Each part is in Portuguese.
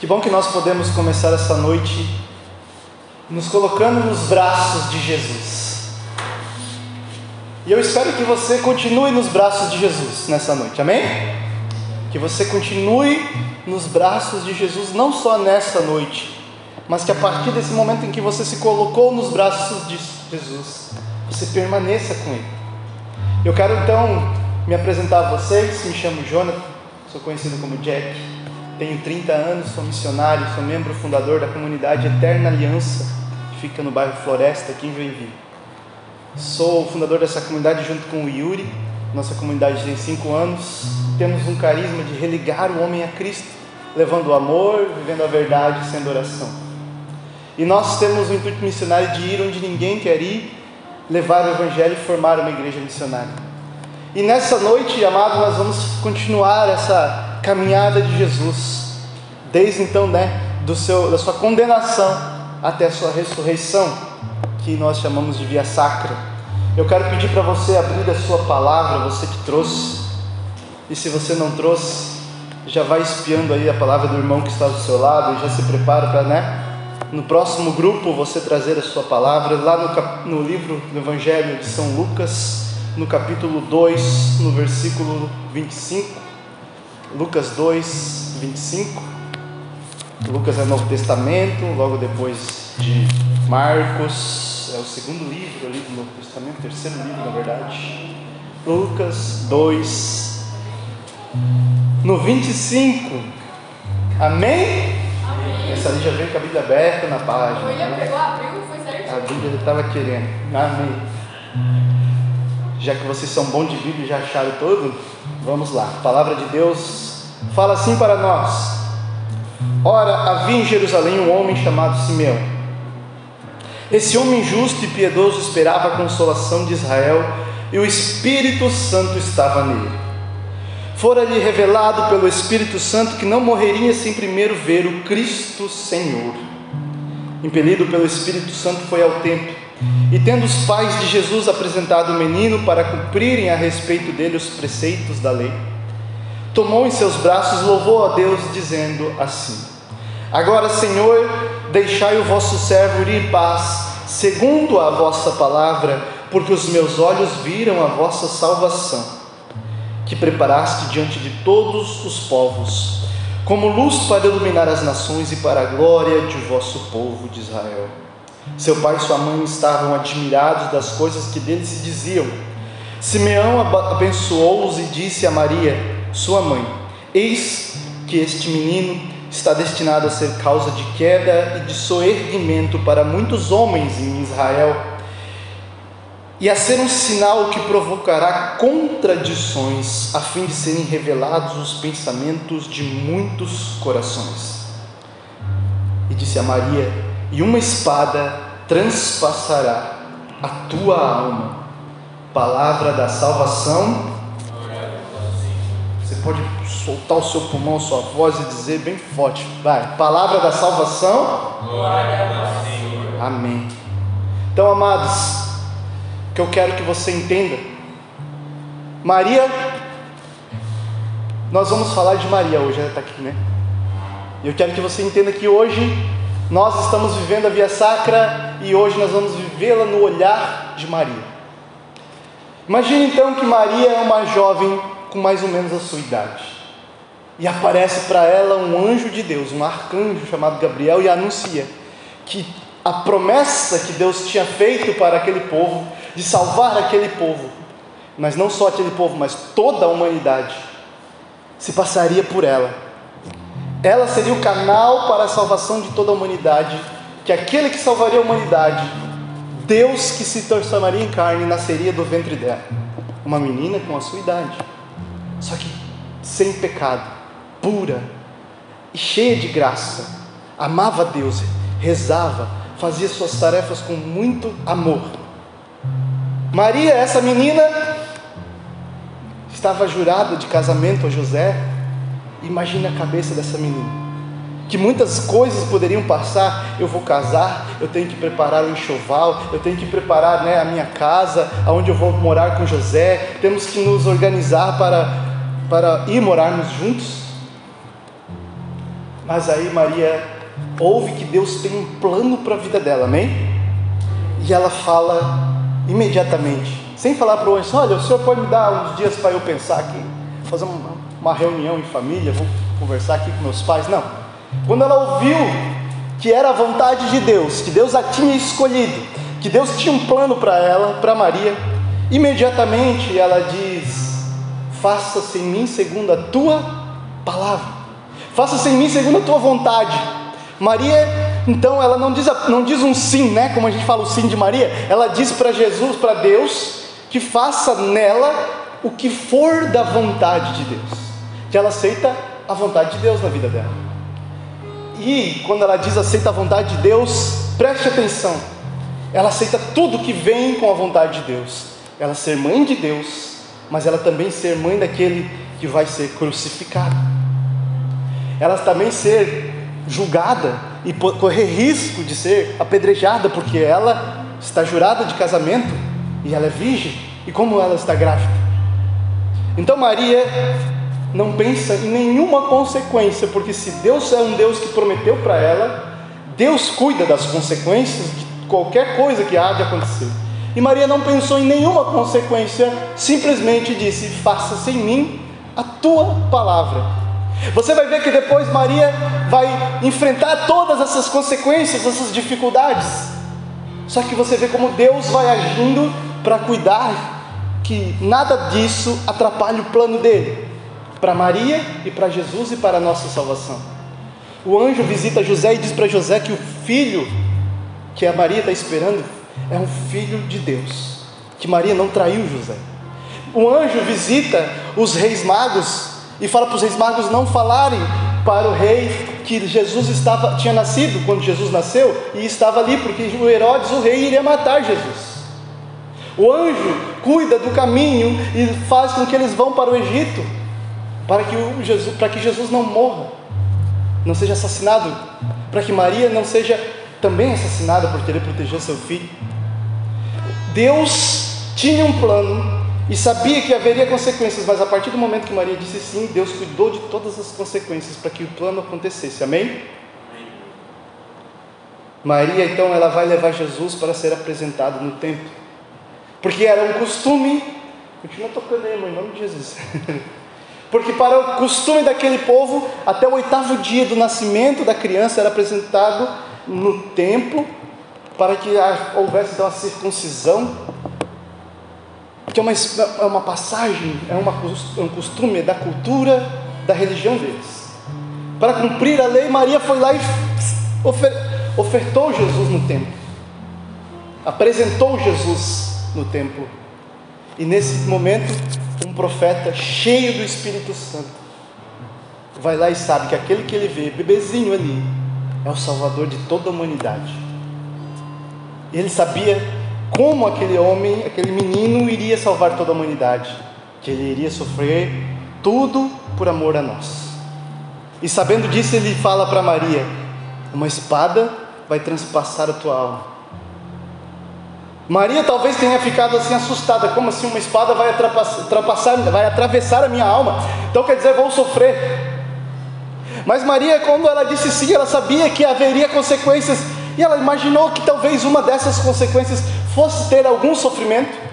Que bom que nós podemos começar essa noite nos colocando nos braços de Jesus. E eu espero que você continue nos braços de Jesus nessa noite, amém? Que você continue nos braços de Jesus, não só nessa noite, mas que a partir desse momento em que você se colocou nos braços de Jesus, você permaneça com Ele. Eu quero então me apresentar a vocês, me chamo Jonathan, sou conhecido como Jack. Tenho 30 anos, sou missionário, sou membro fundador da comunidade Eterna Aliança, que fica no bairro Floresta, aqui em Joinville. Sou fundador dessa comunidade junto com o Yuri. Nossa comunidade tem 5 anos. Temos um carisma de religar o homem a Cristo, levando o amor, vivendo a verdade, sendo oração. E nós temos o intuito missionário de ir onde ninguém quer ir, levar o Evangelho e formar uma igreja missionária. E nessa noite, amado, nós vamos continuar essa caminhada de Jesus, desde então, né, do seu, da sua condenação até a sua ressurreição, que nós chamamos de via sacra. Eu quero pedir para você abrir a sua palavra, você que trouxe, e se você não trouxe, já vai espiando aí a palavra do irmão que está do seu lado e já se prepara para, né, no próximo grupo você trazer a sua palavra, lá no, no livro do Evangelho de São Lucas, no capítulo 2, no versículo 25. Lucas 2, 25. Lucas é Novo Testamento, logo depois de Marcos, é o segundo livro ali do Novo Testamento, terceiro livro na verdade. Lucas 2, no 25. Amém? Amém. Essa ali já veio com a Bíblia aberta na página. William né? pegou, abriu foi. A Bíblia estava querendo. Amém. Já que vocês são bons de Bíblia e já acharam tudo, vamos lá. A palavra de Deus fala assim para nós: Ora, havia em Jerusalém um homem chamado Simeão. Esse homem justo e piedoso esperava a consolação de Israel e o Espírito Santo estava nele. Fora-lhe revelado pelo Espírito Santo que não morreria sem primeiro ver o Cristo Senhor. Impelido pelo Espírito Santo, foi ao templo e, tendo os pais de Jesus apresentado o menino para cumprirem a respeito dele os preceitos da lei, tomou em seus braços louvou a Deus, dizendo assim: Agora, Senhor, deixai o vosso servo ir em paz, segundo a vossa palavra, porque os meus olhos viram a vossa salvação, que preparaste diante de todos os povos, como luz para iluminar as nações e para a glória de vosso povo de Israel. Seu pai e sua mãe estavam admirados das coisas que dele se diziam. Simeão abençoou-os e disse a Maria: sua mãe: Eis que este menino está destinado a ser causa de queda e de soerguimento para muitos homens em Israel, e a ser um sinal que provocará contradições, a fim de serem revelados os pensamentos de muitos corações. E disse a Maria: E uma espada transpassará a tua alma, palavra da salvação você pode soltar o seu pulmão, sua voz e dizer bem forte. Vai. Palavra da salvação. Glória a Senhor. Amém. Então, amados, que eu quero que você entenda. Maria, nós vamos falar de Maria hoje, ela está aqui, né? Eu quero que você entenda que hoje nós estamos vivendo a via sacra e hoje nós vamos vivê-la no olhar de Maria. Imagine então que Maria é uma jovem com mais ou menos a sua idade. E aparece para ela um anjo de Deus, um arcanjo chamado Gabriel, e anuncia que a promessa que Deus tinha feito para aquele povo, de salvar aquele povo, mas não só aquele povo, mas toda a humanidade, se passaria por ela. Ela seria o canal para a salvação de toda a humanidade, que aquele que salvaria a humanidade, Deus que se transformaria em carne, nasceria do ventre dela. Uma menina com a sua idade só que sem pecado, pura e cheia de graça, amava Deus, rezava, fazia suas tarefas com muito amor. Maria, essa menina, estava jurada de casamento a José. Imagina a cabeça dessa menina que muitas coisas poderiam passar. Eu vou casar, eu tenho que preparar o enxoval, eu tenho que preparar né, a minha casa, aonde eu vou morar com José. Temos que nos organizar para para ir morarmos juntos. Mas aí Maria ouve que Deus tem um plano para a vida dela, amém? E ela fala imediatamente, sem falar para o anjo: Olha, o senhor pode me dar uns dias para eu pensar aqui, fazer uma, uma reunião em família, vou conversar aqui com meus pais? Não. Quando ela ouviu que era a vontade de Deus, que Deus a tinha escolhido, que Deus tinha um plano para ela, para Maria, imediatamente ela diz: Faça-se em mim segundo a tua palavra, faça-se em mim segundo a tua vontade. Maria, então, ela não diz, não diz um sim, né? Como a gente fala o sim de Maria, ela diz para Jesus, para Deus, que faça nela o que for da vontade de Deus, que ela aceita a vontade de Deus na vida dela. E quando ela diz aceita a vontade de Deus, preste atenção, ela aceita tudo que vem com a vontade de Deus. Ela ser mãe de Deus, mas ela também ser mãe daquele que vai ser crucificado. Ela também ser julgada e correr risco de ser apedrejada, porque ela está jurada de casamento e ela é virgem, e como ela está grávida. Então Maria não pensa em nenhuma consequência, porque se Deus é um Deus que prometeu para ela, Deus cuida das consequências de qualquer coisa que há de acontecer. E Maria não pensou em nenhuma consequência, simplesmente disse: Faça-se em mim a tua palavra. Você vai ver que depois Maria vai enfrentar todas essas consequências, essas dificuldades. Só que você vê como Deus vai agindo para cuidar que nada disso atrapalhe o plano dele para Maria e para Jesus e para a nossa salvação. O anjo visita José e diz para José que o filho que a Maria está esperando é um filho de Deus, que Maria não traiu José. O anjo visita os reis magos e fala para os reis magos não falarem para o rei que Jesus estava, tinha nascido quando Jesus nasceu e estava ali, porque o Herodes, o rei, iria matar Jesus. O anjo cuida do caminho e faz com que eles vão para o Egito para que, o Jesus, para que Jesus não morra, não seja assassinado, para que Maria não seja também assassinada por querer proteger seu filho. Deus tinha um plano e sabia que haveria consequências, mas a partir do momento que Maria disse sim, Deus cuidou de todas as consequências para que o plano acontecesse. Amém? Maria então ela vai levar Jesus para ser apresentado no templo, porque era um costume. Continua tocando aí, irmão, em nome de Jesus. Porque, para o costume daquele povo, até o oitavo dia do nascimento da criança era apresentado no templo, para que houvesse então a circuncisão, que é uma, é uma passagem, é, uma, é um costume da cultura, da religião deles. Para cumprir a lei, Maria foi lá e ofer, ofertou Jesus no templo, apresentou Jesus no templo. E nesse momento, um profeta cheio do Espírito Santo vai lá e sabe que aquele que ele vê, bebezinho ali, é o Salvador de toda a humanidade. Ele sabia como aquele homem, aquele menino iria salvar toda a humanidade, que ele iria sofrer tudo por amor a nós. E sabendo disso, ele fala para Maria: Uma espada vai transpassar a tua alma. Maria talvez tenha ficado assim assustada, como assim uma espada vai ultrapassar, vai atravessar a minha alma? Então quer dizer, vou sofrer. Mas Maria, quando ela disse sim, ela sabia que haveria consequências, e ela imaginou que talvez uma dessas consequências fosse ter algum sofrimento.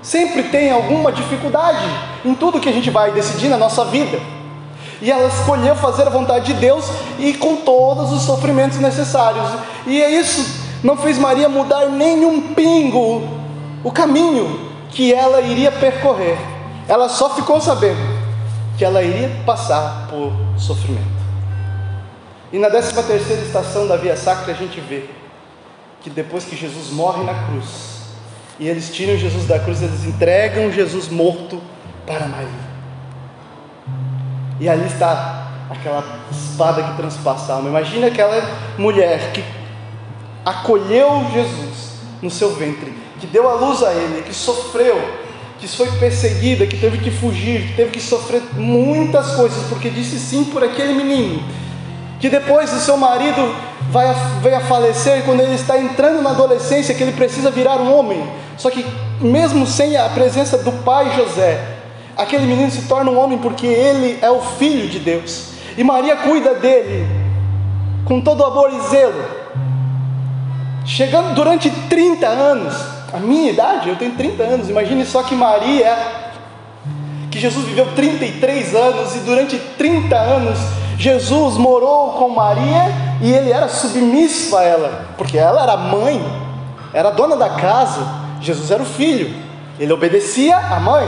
Sempre tem alguma dificuldade em tudo que a gente vai decidir na nossa vida. E ela escolheu fazer a vontade de Deus e com todos os sofrimentos necessários. E é isso não fez Maria mudar nem um pingo o caminho que ela iria percorrer. Ela só ficou sabendo que ela iria passar por sofrimento. E na 13 terceira estação da Via Sacra a gente vê que depois que Jesus morre na cruz, e eles tiram Jesus da cruz, eles entregam Jesus morto para Maria. E ali está aquela espada que transpassa a alma. Imagina aquela mulher que acolheu Jesus no seu ventre, que deu a luz a ele, que sofreu, que foi perseguida, que teve que fugir, que teve que sofrer muitas coisas, porque disse sim por aquele menino, que depois o seu marido vai a, veio a falecer quando ele está entrando na adolescência, que ele precisa virar um homem. Só que mesmo sem a presença do pai José, aquele menino se torna um homem porque ele é o filho de Deus. e Maria cuida dele com todo amor e zelo. Chegando durante 30 anos, a minha idade, eu tenho 30 anos, imagine só que Maria, que Jesus viveu 33 anos e durante 30 anos Jesus morou com Maria e ele era submisso a ela, porque ela era mãe, era dona da casa, Jesus era o filho, ele obedecia à mãe.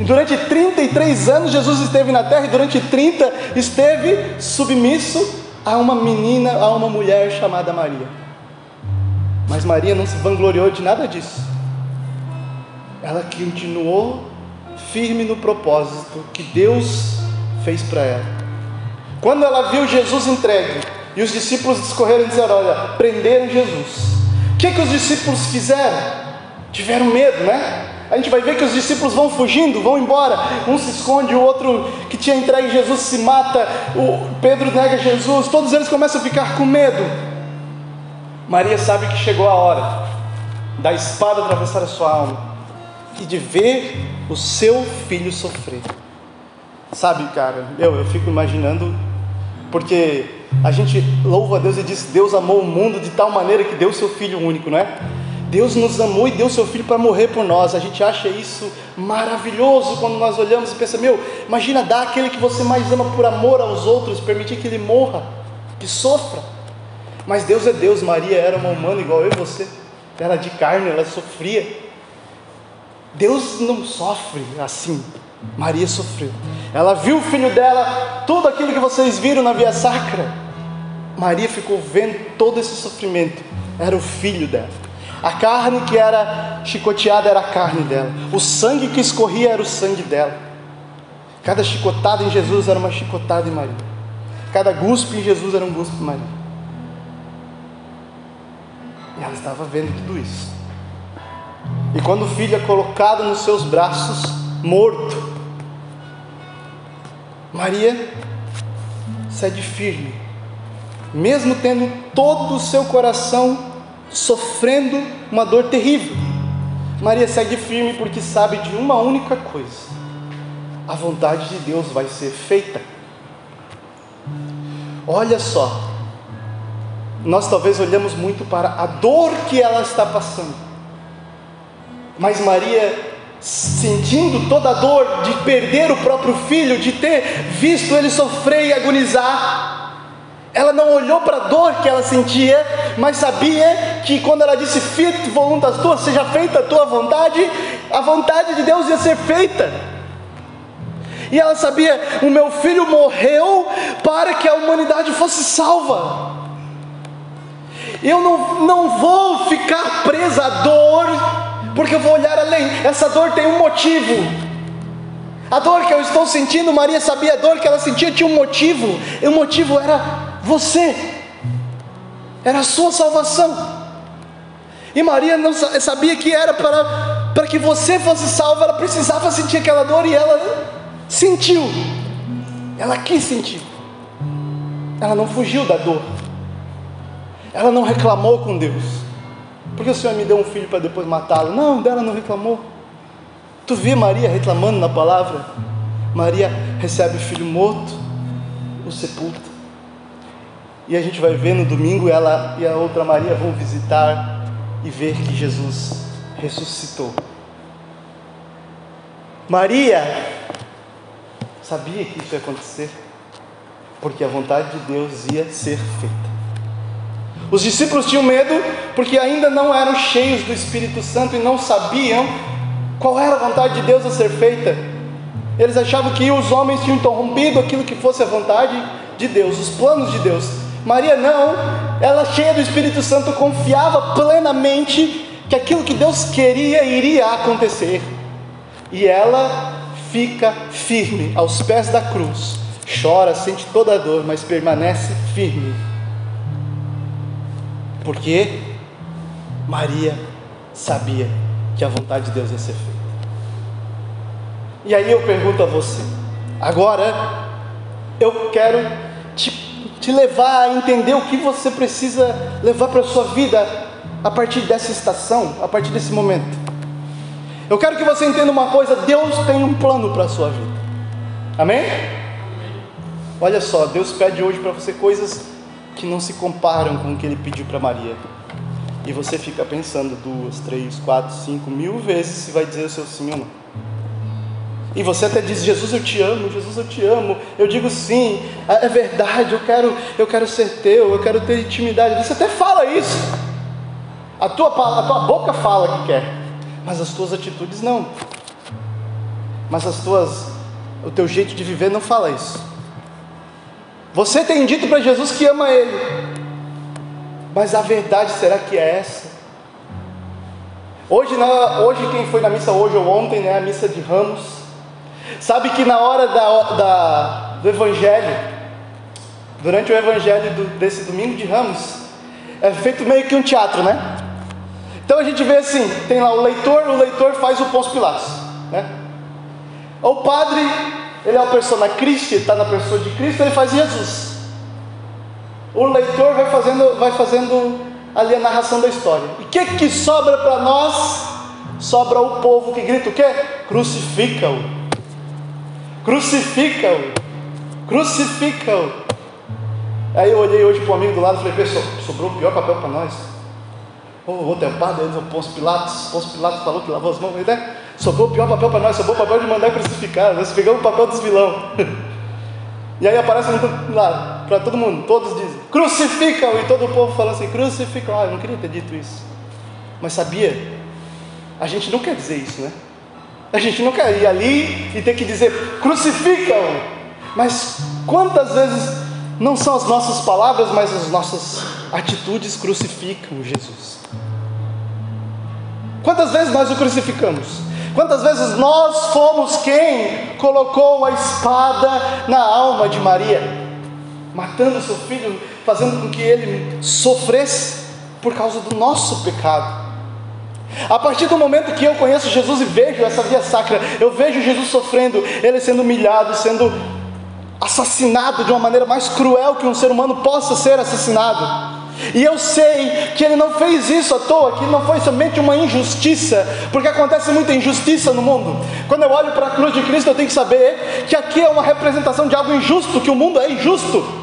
E durante 33 anos Jesus esteve na terra e durante 30 esteve submisso a uma menina, a uma mulher chamada Maria. Mas Maria não se vangloriou de nada disso. Ela continuou firme no propósito que Deus fez para ela. Quando ela viu Jesus entregue e os discípulos discorreram e disseram: Olha, prenderam Jesus. O que, que os discípulos fizeram? Tiveram medo, né? A gente vai ver que os discípulos vão fugindo, vão embora. Um se esconde, o outro que tinha entregue Jesus se mata. O Pedro nega Jesus. Todos eles começam a ficar com medo. Maria sabe que chegou a hora da espada atravessar a sua alma e de ver o seu filho sofrer. Sabe, cara, eu, eu fico imaginando, porque a gente louva a Deus e diz: Deus amou o mundo de tal maneira que deu o seu filho único, não é? Deus nos amou e deu seu filho para morrer por nós. A gente acha isso maravilhoso quando nós olhamos e pensamos: meu, imagina dar aquele que você mais ama por amor aos outros, permitir que ele morra, que sofra. Mas Deus é Deus, Maria era uma humana igual eu e você, era de carne, ela sofria. Deus não sofre assim. Maria sofreu. Ela viu o filho dela, tudo aquilo que vocês viram na via sacra. Maria ficou vendo todo esse sofrimento. Era o filho dela. A carne que era chicoteada era a carne dela. O sangue que escorria era o sangue dela. Cada chicotada em Jesus era uma chicotada em Maria. Cada guspe em Jesus era um guspe em Maria. Ela estava vendo tudo isso. E quando o filho é colocado nos seus braços, morto, Maria cede firme, mesmo tendo todo o seu coração sofrendo uma dor terrível. Maria segue firme porque sabe de uma única coisa: a vontade de Deus vai ser feita. Olha só, nós talvez olhamos muito para a dor que ela está passando, mas Maria, sentindo toda a dor de perder o próprio filho, de ter visto ele sofrer e agonizar, ela não olhou para a dor que ela sentia, mas sabia que quando ela disse Fit voluntas tuas, seja feita a tua vontade, a vontade de Deus ia ser feita. E ela sabia: o meu filho morreu para que a humanidade fosse salva. Eu não, não vou ficar presa à dor, porque eu vou olhar além. Essa dor tem um motivo. A dor que eu estou sentindo, Maria sabia a dor que ela sentia tinha um motivo, e o motivo era você, era a sua salvação. E Maria não sabia que era para, para que você fosse salvo, ela precisava sentir aquela dor e ela sentiu, ela quis sentir, ela não fugiu da dor, ela não reclamou com Deus, porque o Senhor me deu um filho para depois matá-lo, não, dela não reclamou. Tu vê Maria reclamando na palavra? Maria recebe o filho morto, o sepulta. E a gente vai ver no domingo ela e a outra Maria vão visitar e ver que Jesus ressuscitou. Maria sabia que isso ia acontecer, porque a vontade de Deus ia ser feita. Os discípulos tinham medo porque ainda não eram cheios do Espírito Santo e não sabiam qual era a vontade de Deus a ser feita. Eles achavam que os homens tinham interrompido aquilo que fosse a vontade de Deus, os planos de Deus. Maria não, ela cheia do Espírito Santo confiava plenamente que aquilo que Deus queria iria acontecer. E ela fica firme aos pés da cruz, chora, sente toda a dor, mas permanece firme. Porque Maria sabia que a vontade de Deus ia ser feita. E aí eu pergunto a você, agora eu quero te te levar a entender o que você precisa levar para a sua vida a partir dessa estação, a partir desse momento. Eu quero que você entenda uma coisa: Deus tem um plano para a sua vida. Amém? Olha só, Deus pede hoje para você coisas que não se comparam com o que ele pediu para Maria. E você fica pensando duas, três, quatro, cinco mil vezes se vai dizer o seu sim ou não. E você até diz, Jesus eu te amo, Jesus eu te amo. Eu digo sim, é, é verdade, eu quero, eu quero ser teu, eu quero ter intimidade. Você até fala isso. A tua, a tua boca fala que quer, mas as tuas atitudes não. Mas as tuas, o teu jeito de viver não fala isso. Você tem dito para Jesus que ama Ele, mas a verdade será que é essa? Hoje, na, hoje quem foi na missa hoje ou ontem, né, a missa de Ramos, Sabe que na hora da, da, do Evangelho, durante o Evangelho do, desse domingo de Ramos, é feito meio que um teatro, né? Então a gente vê assim: tem lá o leitor, o leitor faz o Pôncio Pilatos, né? O padre, ele é a persona Cristo, está na pessoa de Cristo, ele faz Jesus. O leitor vai fazendo, vai fazendo ali a narração da história. E o que, que sobra para nós? Sobra o povo que grita o quê? Crucifica-o. Crucifica-o! Crucifica-o! Aí eu olhei hoje para um amigo do lado e falei, pessoal, sobrou o pior papel para nós. O outro é o padre, o Pilatos, Pôncio Pilatos falou que lavou as mãos, né? Sobrou o pior papel para nós, sobrou o papel de mandar crucificar, nós pegamos o papel dos vilão. E aí aparece lá, para todo mundo, todos dizem, crucificam, e todo o povo fala assim, crucificam. Ah, eu não queria ter dito isso. Mas sabia? A gente não quer dizer isso, né? A gente não quer ir ali e ter que dizer crucificam. Mas quantas vezes não são as nossas palavras, mas as nossas atitudes crucificam Jesus? Quantas vezes nós o crucificamos? Quantas vezes nós fomos quem colocou a espada na alma de Maria, matando seu filho, fazendo com que ele sofresse por causa do nosso pecado? A partir do momento que eu conheço Jesus e vejo essa via sacra, eu vejo Jesus sofrendo, ele sendo humilhado, sendo assassinado de uma maneira mais cruel que um ser humano possa ser assassinado. E eu sei que ele não fez isso à toa, que não foi somente uma injustiça, porque acontece muita injustiça no mundo. Quando eu olho para a cruz de Cristo, eu tenho que saber que aqui é uma representação de algo injusto, que o mundo é injusto.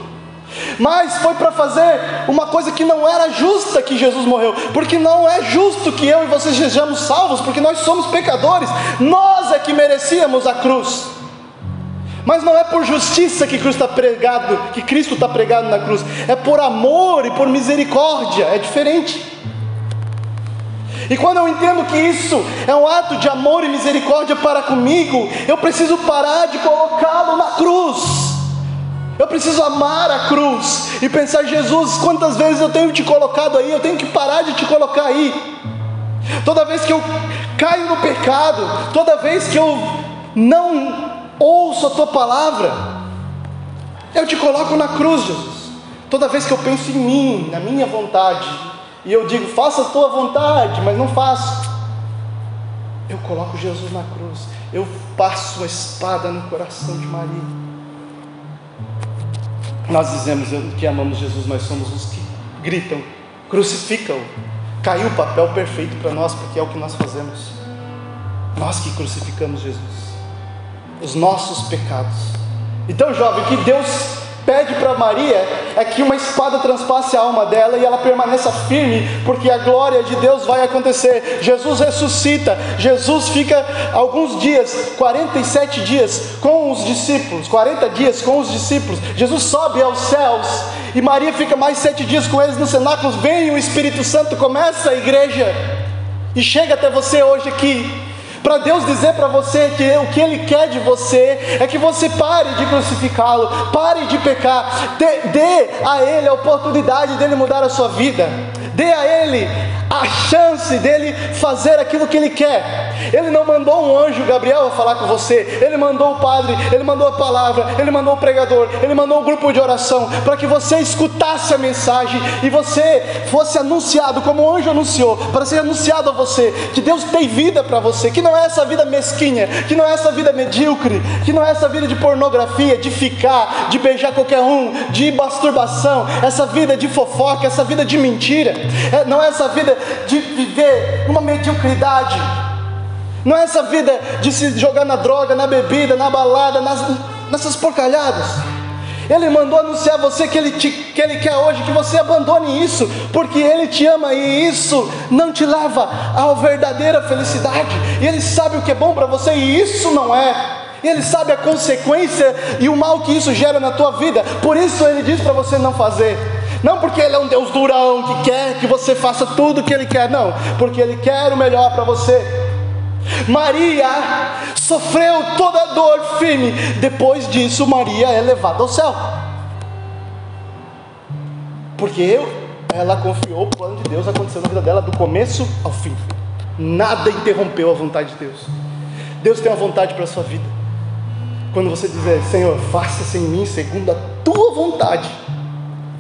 Mas foi para fazer uma coisa que não era justa que Jesus morreu, porque não é justo que eu e você sejamos salvos, porque nós somos pecadores, nós é que merecíamos a cruz. Mas não é por justiça que Cristo está pregado, que Cristo está pregado na cruz, é por amor e por misericórdia, é diferente. E quando eu entendo que isso é um ato de amor e misericórdia para comigo, eu preciso parar de colocá-lo na cruz. Eu preciso amar a cruz e pensar, Jesus, quantas vezes eu tenho te colocado aí, eu tenho que parar de te colocar aí. Toda vez que eu caio no pecado, toda vez que eu não ouço a tua palavra, eu te coloco na cruz, Jesus. Toda vez que eu penso em mim, na minha vontade, e eu digo, faça a tua vontade, mas não faço, eu coloco Jesus na cruz, eu passo a espada no coração de Maria. Nós dizemos que amamos Jesus, mas somos os que gritam, crucificam. Caiu o papel perfeito para nós, porque é o que nós fazemos. Nós que crucificamos Jesus, os nossos pecados. Então, jovem, que Deus pede para Maria é que uma espada transpasse a alma dela e ela permaneça firme, porque a glória de Deus vai acontecer. Jesus ressuscita, Jesus fica alguns dias, 47 dias com os discípulos, 40 dias com os discípulos. Jesus sobe aos céus e Maria fica mais sete dias com eles no cenáculo. Vem o Espírito Santo, começa a igreja e chega até você hoje aqui para Deus dizer para você que o que Ele quer de você é que você pare de crucificá-lo, pare de pecar, dê, dê a Ele a oportunidade dele mudar a sua vida, dê a Ele a chance dele fazer aquilo que ele quer. Ele não mandou um anjo Gabriel falar com você, ele mandou o padre, ele mandou a palavra, ele mandou o pregador, ele mandou um grupo de oração para que você escutasse a mensagem e você fosse anunciado como o anjo anunciou, para ser anunciado a você que Deus tem vida para você, que não é essa vida mesquinha, que não é essa vida medíocre, que não é essa vida de pornografia, de ficar, de beijar qualquer um, de masturbação, essa vida de fofoca, essa vida de mentira, é, não é essa vida de viver numa mediocridade, não é essa vida de se jogar na droga, na bebida, na balada, nas, nessas porcalhadas. Ele mandou anunciar a você que ele, te, que ele quer hoje que você abandone isso, porque Ele te ama e isso não te leva à verdadeira felicidade. E Ele sabe o que é bom para você e isso não é. Ele sabe a consequência e o mal que isso gera na tua vida. Por isso Ele diz para você não fazer. Não porque Ele é um Deus durão que quer que você faça tudo o que Ele quer, não. Porque Ele quer o melhor para você. Maria sofreu toda a dor firme. Depois disso, Maria é levada ao céu. Porque ela confiou o plano de Deus acontecendo na vida dela do começo ao fim. Nada interrompeu a vontade de Deus. Deus tem uma vontade para a sua vida. Quando você dizer, Senhor, faça-se em mim segundo a tua vontade,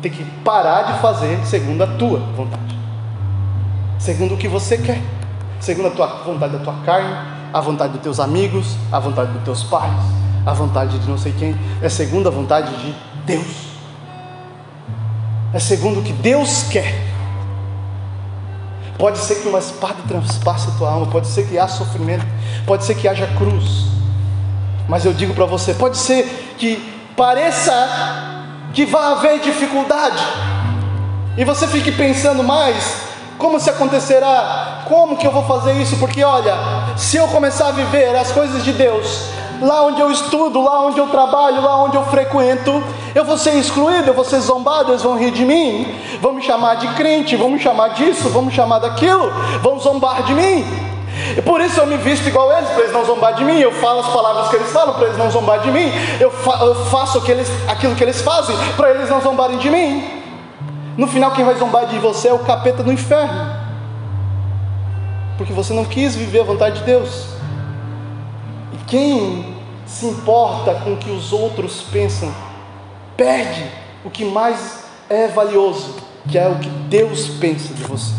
tem que parar de fazer segundo a tua vontade, segundo o que você quer segundo a tua vontade da tua carne, a vontade dos teus amigos, a vontade dos teus pais, a vontade de não sei quem, é segundo a vontade de Deus. É segundo o que Deus quer. Pode ser que uma espada transpasse a tua alma, pode ser que haja sofrimento, pode ser que haja cruz. Mas eu digo para você, pode ser que pareça que vai haver dificuldade. E você fique pensando mais como se acontecerá? Como que eu vou fazer isso? Porque olha, se eu começar a viver as coisas de Deus, lá onde eu estudo, lá onde eu trabalho, lá onde eu frequento, eu vou ser excluído, eu vou ser zombado, eles vão rir de mim, vão me chamar de crente, vão me chamar disso, vão me chamar daquilo, vão zombar de mim. E por isso eu me visto igual eles, para eles não zombar de mim. Eu falo as palavras que eles falam, para eles não zombar de mim. Eu, fa eu faço aquilo que eles fazem, para eles não zombarem de mim. No final, quem vai zombar de você é o capeta do inferno, porque você não quis viver a vontade de Deus. E quem se importa com o que os outros pensam, perde o que mais é valioso, que é o que Deus pensa de você.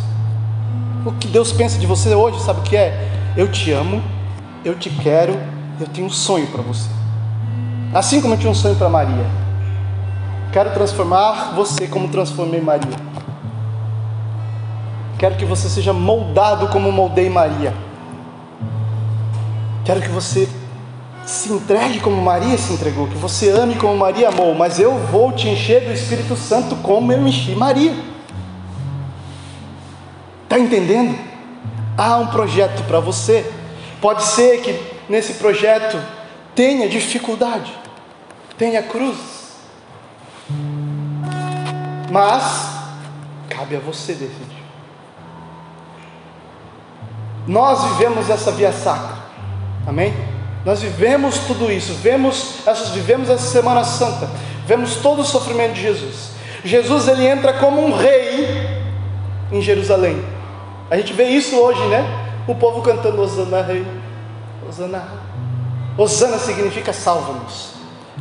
O que Deus pensa de você hoje, sabe o que é? Eu te amo, eu te quero, eu tenho um sonho para você. Assim como eu tinha um sonho para Maria. Quero transformar você como transformei Maria. Quero que você seja moldado como moldei Maria. Quero que você se entregue como Maria se entregou, que você ame como Maria amou, mas eu vou te encher do Espírito Santo como eu enchi Maria. Está entendendo? Há um projeto para você. Pode ser que nesse projeto tenha dificuldade, tenha cruz, mas cabe a você decidir. Nós vivemos essa via sacra, amém? Nós vivemos tudo isso, vemos, vivemos essa Semana Santa, vemos todo o sofrimento de Jesus. Jesus ele entra como um rei em Jerusalém. A gente vê isso hoje, né? O povo cantando Osana Rei, Osana. Osana significa salva-nos.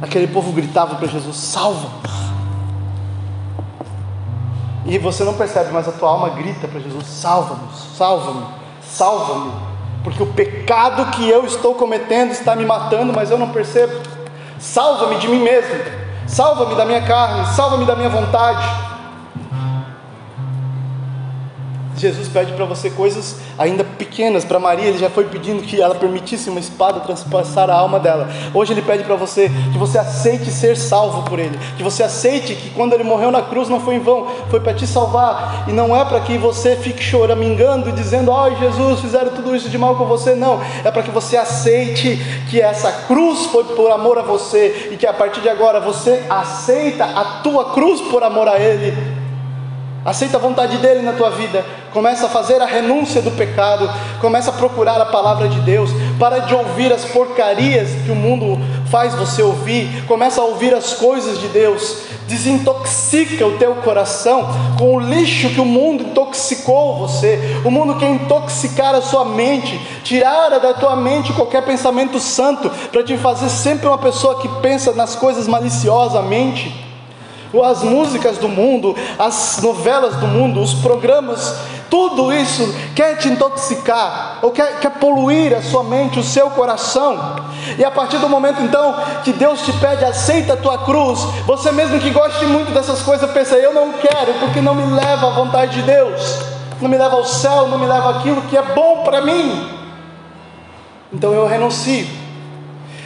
Aquele povo gritava para Jesus: salva-nos. E você não percebe, mas a tua alma grita para Jesus: salva-nos, salva-me, salva-me, porque o pecado que eu estou cometendo está me matando, mas eu não percebo. Salva-me de mim mesmo, salva-me da minha carne, salva-me da minha vontade. Jesus pede para você coisas ainda pequenas. Para Maria, ele já foi pedindo que ela permitisse uma espada transpassar a alma dela. Hoje ele pede para você que você aceite ser salvo por ele, que você aceite que quando ele morreu na cruz não foi em vão, foi para te salvar e não é para que você fique choramingando e dizendo: "Ai, Jesus, fizeram tudo isso de mal com você". Não, é para que você aceite que essa cruz foi por amor a você e que a partir de agora você aceita a tua cruz por amor a ele Aceita a vontade dele na tua vida. Começa a fazer a renúncia do pecado. Começa a procurar a palavra de Deus. Para de ouvir as porcarias que o mundo faz você ouvir. Começa a ouvir as coisas de Deus. Desintoxica o teu coração com o lixo que o mundo intoxicou você. O mundo quer intoxicar a sua mente, tirar da tua mente qualquer pensamento santo, para te fazer sempre uma pessoa que pensa nas coisas maliciosamente as músicas do mundo, as novelas do mundo, os programas, tudo isso quer te intoxicar, ou quer, quer poluir a sua mente, o seu coração. E a partir do momento então que Deus te pede, aceita a tua cruz, você mesmo que goste muito dessas coisas, pensa, eu não quero, porque não me leva à vontade de Deus, não me leva ao céu, não me leva aquilo que é bom para mim. Então eu renuncio.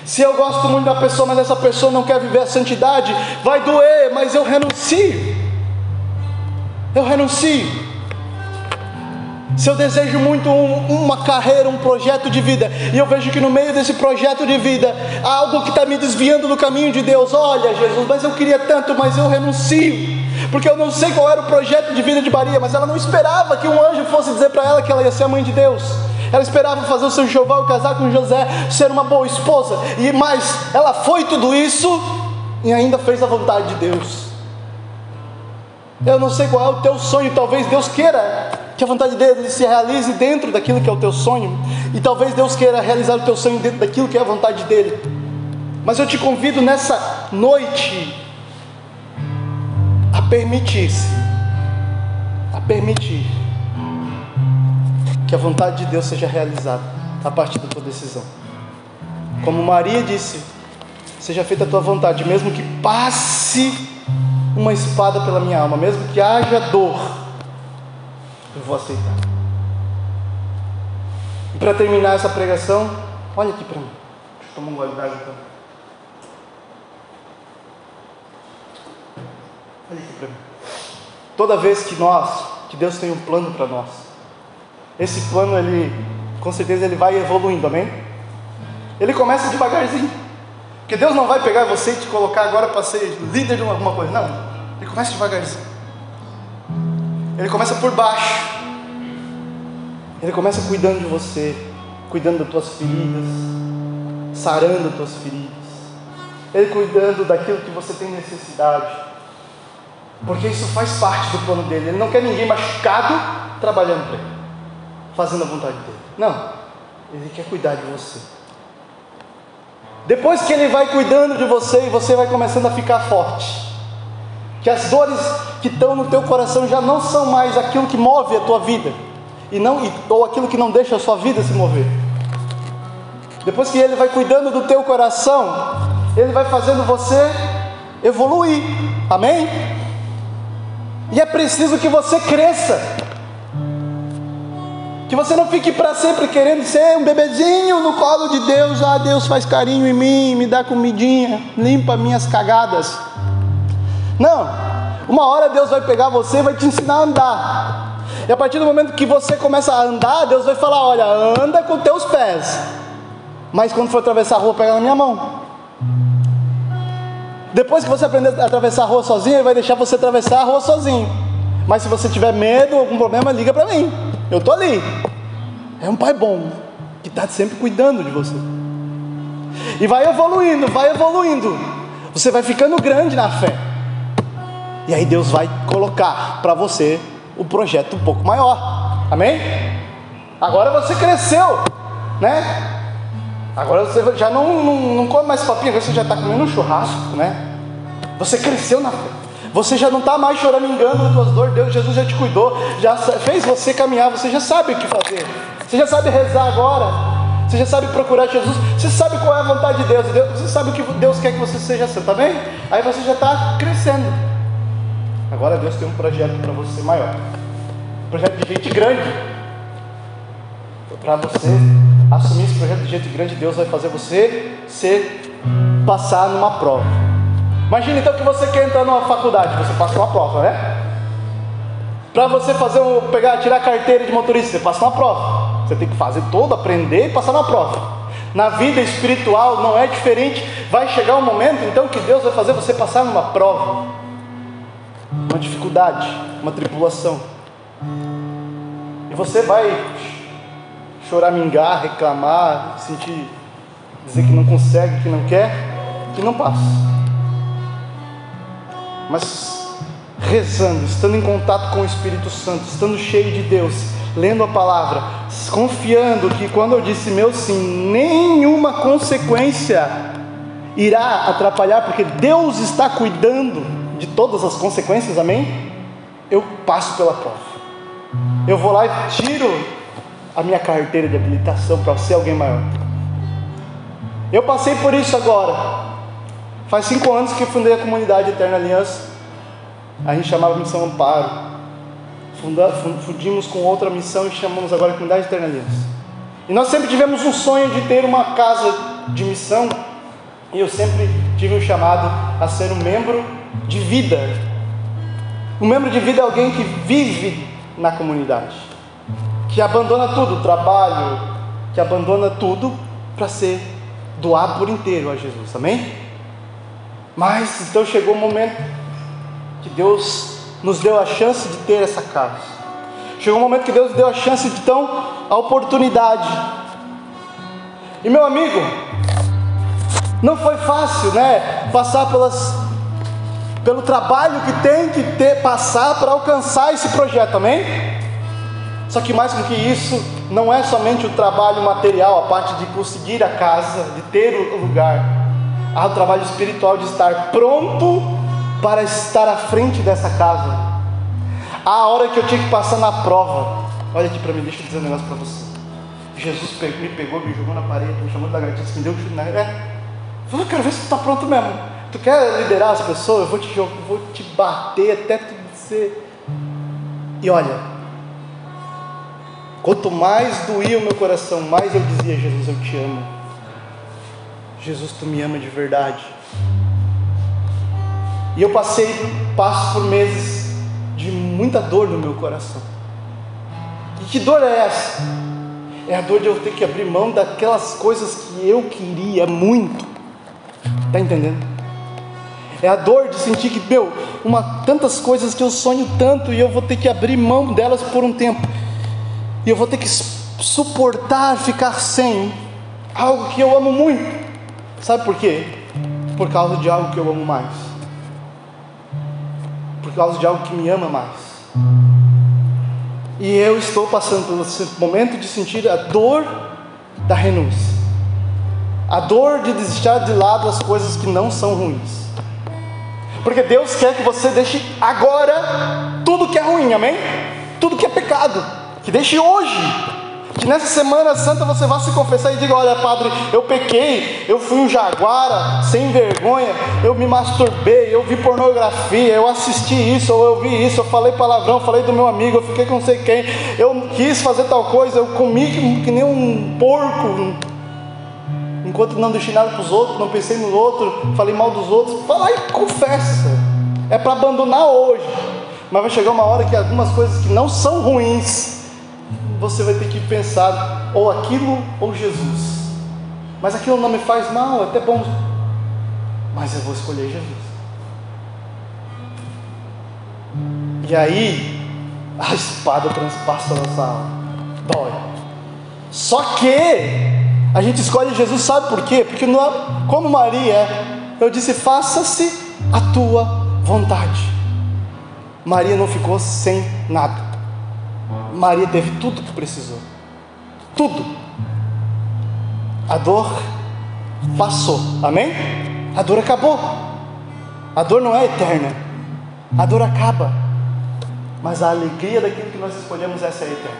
Se eu gosto muito da pessoa, mas essa pessoa não quer viver a santidade, vai doer, mas eu renuncio. Eu renuncio. Se eu desejo muito um, uma carreira, um projeto de vida, e eu vejo que no meio desse projeto de vida há algo que está me desviando do caminho de Deus, olha Jesus, mas eu queria tanto, mas eu renuncio, porque eu não sei qual era o projeto de vida de Maria, mas ela não esperava que um anjo fosse dizer para ela que ela ia ser a mãe de Deus. Ela esperava fazer o seu enxoval, casar com José, ser uma boa esposa, e mais, ela foi tudo isso e ainda fez a vontade de Deus. Eu não sei qual é o teu sonho, talvez Deus queira que a vontade dele se realize dentro daquilo que é o teu sonho, e talvez Deus queira realizar o teu sonho dentro daquilo que é a vontade dele. Mas eu te convido nessa noite a permitir-se, a permitir que a vontade de Deus seja realizada a partir da tua decisão. Como Maria disse, seja feita a tua vontade, mesmo que passe uma espada pela minha alma, mesmo que haja dor, eu vou aceitar. E para terminar essa pregação, olha aqui para mim. Deixa eu tomar um gole d'água então. Olha aqui para mim. Toda vez que nós, que Deus tem um plano para nós, esse plano ele, com certeza ele vai evoluindo, amém? Ele começa devagarzinho. Porque Deus não vai pegar você e te colocar agora para ser líder de alguma coisa. Não. Ele começa devagarzinho. Ele começa por baixo. Ele começa cuidando de você, cuidando das tuas feridas, sarando as tuas feridas. Ele cuidando daquilo que você tem necessidade. Porque isso faz parte do plano dele. Ele não quer ninguém machucado trabalhando para ele, fazendo a vontade dele. Não. Ele quer cuidar de você. Depois que Ele vai cuidando de você e você vai começando a ficar forte, que as dores que estão no teu coração já não são mais aquilo que move a tua vida, e não ou aquilo que não deixa a sua vida se mover. Depois que Ele vai cuidando do teu coração, Ele vai fazendo você evoluir, amém? E é preciso que você cresça. Que você não fique para sempre querendo ser um bebezinho no colo de Deus. Ah, Deus faz carinho em mim, me dá comidinha, limpa minhas cagadas. Não. Uma hora Deus vai pegar você e vai te ensinar a andar. E a partir do momento que você começa a andar, Deus vai falar: Olha, anda com teus pés. Mas quando for atravessar a rua, pega na minha mão. Depois que você aprender a atravessar a rua sozinho, Ele vai deixar você atravessar a rua sozinho. Mas se você tiver medo, algum problema, liga para mim. Eu estou ali. É um pai bom, que está sempre cuidando de você. E vai evoluindo, vai evoluindo. Você vai ficando grande na fé. E aí Deus vai colocar para você o projeto um pouco maior. Amém? Agora você cresceu, né? Agora você já não, não, não come mais papinha, você já está comendo um churrasco, né? Você cresceu na fé. Você já não está mais choramingando das tuas dores, Deus, Jesus já te cuidou, já fez você caminhar, você já sabe o que fazer. Você já sabe rezar agora. Você já sabe procurar Jesus. Você sabe qual é a vontade de Deus. Você sabe o que Deus quer que você seja santo, tá bem? Aí você já está crescendo. Agora Deus tem um projeto para você maior. Um projeto de gente grande. Para você assumir esse projeto de gente grande, Deus vai fazer você ser passar numa prova. Imagina então que você quer entrar numa faculdade, você passa uma prova, né? Para você fazer um, pegar, tirar carteira de motorista, você passa uma prova. Você tem que fazer todo, aprender e passar na prova. Na vida espiritual não é diferente. Vai chegar um momento então que Deus vai fazer você passar numa prova, uma dificuldade, uma tripulação. E você vai choramingar, reclamar, sentir, dizer que não consegue, que não quer, que não passa mas rezando, estando em contato com o Espírito Santo, estando cheio de Deus, lendo a palavra, confiando que quando eu disse meu sim, nenhuma consequência irá atrapalhar, porque Deus está cuidando de todas as consequências, amém? Eu passo pela prova. Eu vou lá e tiro a minha carteira de habilitação para ser alguém maior. Eu passei por isso agora. Faz cinco anos que fundei a comunidade Eterna Aliança. A gente chamava Missão Amparo. Funda, fundimos com outra missão e chamamos agora a Comunidade Eterna Aliança. E nós sempre tivemos um sonho de ter uma casa de missão E eu sempre tive um chamado a ser um membro de vida. Um membro de vida é alguém que vive na comunidade, que abandona tudo, trabalho, que abandona tudo para ser doar por inteiro a Jesus, amém? Mas então chegou o momento que Deus nos deu a chance de ter essa casa. Chegou o momento que Deus deu a chance, então, a oportunidade. E meu amigo, não foi fácil, né? Passar pelas, pelo trabalho que tem que ter, passar para alcançar esse projeto, amém? Só que mais do que isso, não é somente o trabalho material, a parte de conseguir a casa, de ter o lugar. Há o trabalho espiritual de estar pronto para estar à frente dessa casa. Há a hora que eu tinha que passar na prova. Olha aqui para mim, deixa eu dizer um negócio para você. Jesus me pegou, me jogou na parede, me chamou de lagartixa, me deu um chute na. É, Falou, quero ver se tu está pronto mesmo. Tu quer liderar as pessoas? Eu vou te, eu vou te bater até tu dizer. E olha, quanto mais doía o meu coração, mais eu dizia: Jesus, eu te amo. Jesus, tu me ama de verdade. E eu passei, passo por meses de muita dor no meu coração. E que dor é essa? É a dor de eu ter que abrir mão daquelas coisas que eu queria muito Está entendendo? É a dor de sentir que, meu, uma, tantas coisas que eu sonho tanto e eu vou ter que abrir mão delas por um tempo. E eu vou ter que suportar ficar sem algo que eu amo muito. Sabe por quê? Por causa de algo que eu amo mais. Por causa de algo que me ama mais. E eu estou passando por esse momento de sentir a dor da renúncia. A dor de deixar de lado as coisas que não são ruins. Porque Deus quer que você deixe agora tudo que é ruim, amém? Tudo que é pecado. Que deixe hoje. Que nessa semana santa você vá se confessar e diga: Olha, Padre, eu pequei, eu fui um jaguara, sem vergonha, eu me masturbei, eu vi pornografia, eu assisti isso, ou eu vi isso, eu falei palavrão, falei do meu amigo, eu fiquei com não sei quem, eu quis fazer tal coisa, eu comi que nem um porco, enquanto não deixei nada para os outros, não pensei no outro, falei mal dos outros, fala e confessa. É para abandonar hoje. Mas vai chegar uma hora que algumas coisas que não são ruins, você vai ter que pensar ou aquilo ou Jesus. Mas aquilo não me faz mal, é até bom. Mas eu vou escolher Jesus. E aí, a espada transpassa nossa alma. Dói. Só que a gente escolhe Jesus, sabe por quê? Porque não, é como Maria, eu disse: faça-se a tua vontade. Maria não ficou sem nada. Maria teve tudo que precisou. Tudo. A dor passou. Amém? A dor acabou. A dor não é eterna. A dor acaba. Mas a alegria daquilo que nós escolhemos, essa é eterna.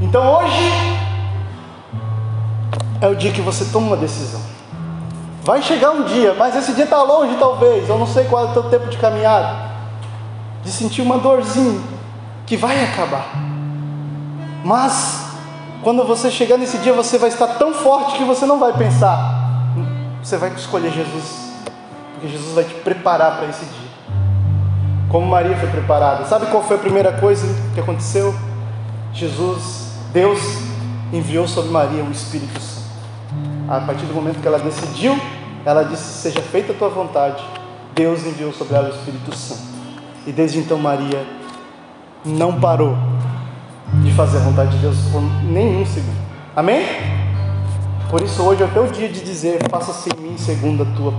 Então hoje é o dia que você toma uma decisão. Vai chegar um dia, mas esse dia está longe talvez, eu não sei qual é o teu tempo de caminhada, de sentir uma dorzinha que vai acabar. Mas quando você chegar nesse dia, você vai estar tão forte que você não vai pensar. Você vai escolher Jesus, porque Jesus vai te preparar para esse dia. Como Maria foi preparada. Sabe qual foi a primeira coisa que aconteceu? Jesus, Deus enviou sobre Maria o Espírito Santo a partir do momento que ela decidiu, ela disse: Seja feita a tua vontade. Deus enviou sobre ela o Espírito Santo. E desde então Maria não parou de fazer a vontade de Deus por nenhum segundo. Amém? Por isso hoje é o teu dia de dizer: Faça-se em mim segundo a tua palavra.